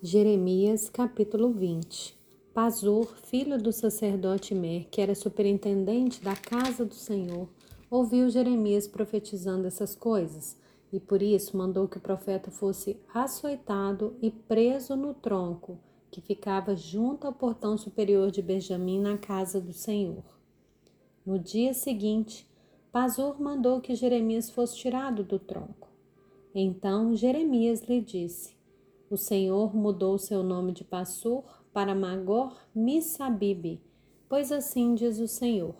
Jeremias capítulo 20 Pazur, filho do sacerdote Mer, que era superintendente da casa do Senhor, ouviu Jeremias profetizando essas coisas, e por isso mandou que o profeta fosse açoitado e preso no tronco, que ficava junto ao portão superior de Benjamim na casa do Senhor. No dia seguinte, Pazur mandou que Jeremias fosse tirado do tronco. Então Jeremias lhe disse: o Senhor mudou seu nome de Passur para Magor Missabibe, pois assim diz o Senhor: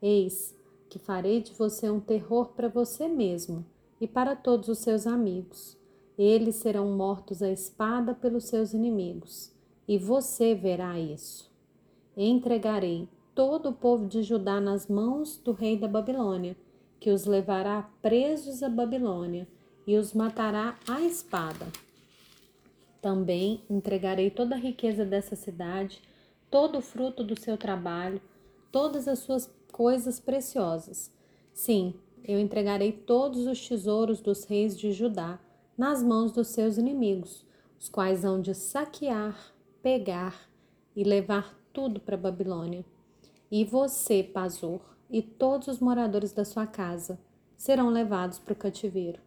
Eis que farei de você um terror para você mesmo e para todos os seus amigos. Eles serão mortos à espada pelos seus inimigos, e você verá isso. Entregarei todo o povo de Judá nas mãos do rei da Babilônia, que os levará presos à Babilônia e os matará à espada. Também entregarei toda a riqueza dessa cidade, todo o fruto do seu trabalho, todas as suas coisas preciosas. Sim, eu entregarei todos os tesouros dos reis de Judá nas mãos dos seus inimigos, os quais hão de saquear, pegar e levar tudo para Babilônia. E você, Pazor, e todos os moradores da sua casa serão levados para o cativeiro.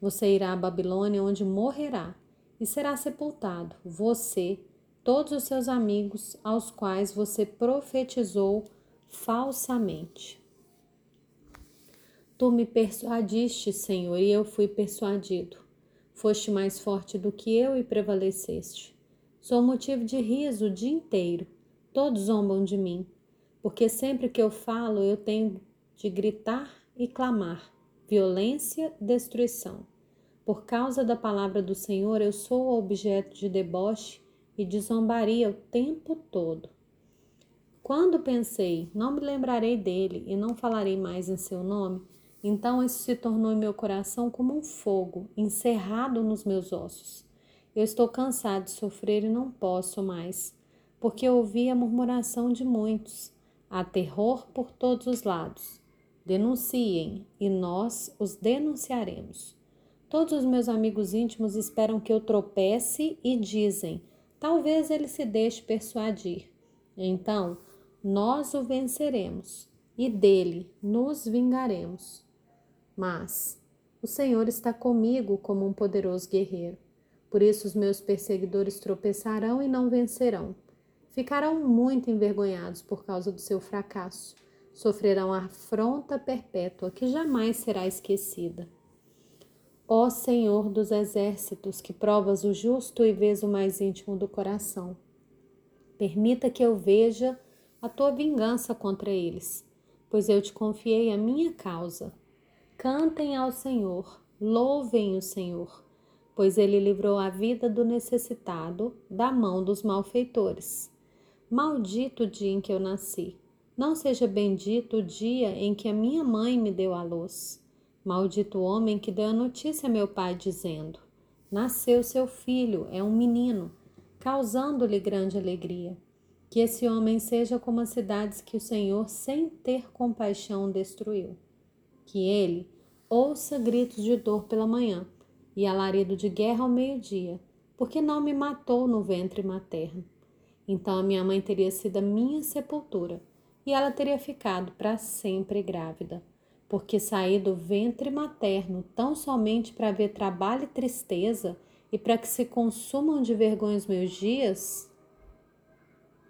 Você irá à Babilônia, onde morrerá e será sepultado, você, todos os seus amigos aos quais você profetizou falsamente. Tu me persuadiste, Senhor, e eu fui persuadido. Foste mais forte do que eu e prevaleceste. Sou motivo de riso o dia inteiro. Todos zombam de mim, porque sempre que eu falo eu tenho de gritar e clamar: violência, destruição. Por causa da palavra do Senhor, eu sou objeto de deboche e de zombaria o tempo todo. Quando pensei, não me lembrarei dele e não falarei mais em seu nome, então isso se tornou em meu coração como um fogo encerrado nos meus ossos. Eu estou cansado de sofrer e não posso mais, porque ouvi a murmuração de muitos. Há terror por todos os lados. Denunciem e nós os denunciaremos. Todos os meus amigos íntimos esperam que eu tropece e dizem: talvez ele se deixe persuadir. Então, nós o venceremos e dele nos vingaremos. Mas o Senhor está comigo como um poderoso guerreiro. Por isso os meus perseguidores tropeçarão e não vencerão. Ficarão muito envergonhados por causa do seu fracasso. Sofrerão afronta perpétua que jamais será esquecida. Ó Senhor dos exércitos, que provas o justo e vês o mais íntimo do coração, permita que eu veja a tua vingança contra eles, pois eu te confiei a minha causa. Cantem ao Senhor, louvem o Senhor, pois ele livrou a vida do necessitado da mão dos malfeitores. Maldito o dia em que eu nasci, não seja bendito o dia em que a minha mãe me deu a luz. Maldito homem que deu a notícia a meu pai, dizendo: Nasceu seu filho, é um menino, causando-lhe grande alegria. Que esse homem seja como as cidades que o Senhor, sem ter compaixão, destruiu. Que ele ouça gritos de dor pela manhã e alarido de guerra ao meio-dia, porque não me matou no ventre materno. Então a minha mãe teria sido a minha sepultura, e ela teria ficado para sempre grávida porque saí do ventre materno tão somente para ver trabalho e tristeza e para que se consumam de vergonha os meus dias?